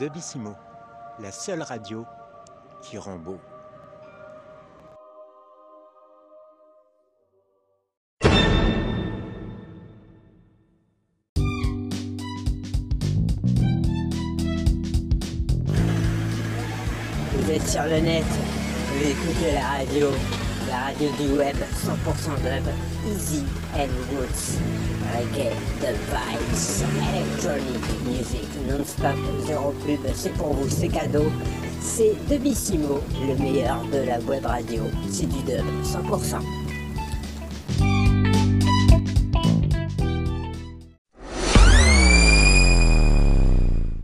Debissimo, la seule radio qui rend beau. Vous êtes sur le net, vous écoutez la radio, la radio du web 100% dub, Easy and Woods, reggae, the vibes, electronic music, non-stop, zéro pub, c'est pour vous, c'est cadeau. C'est Dubissimo, le meilleur de la web radio, c'est du dub 100%.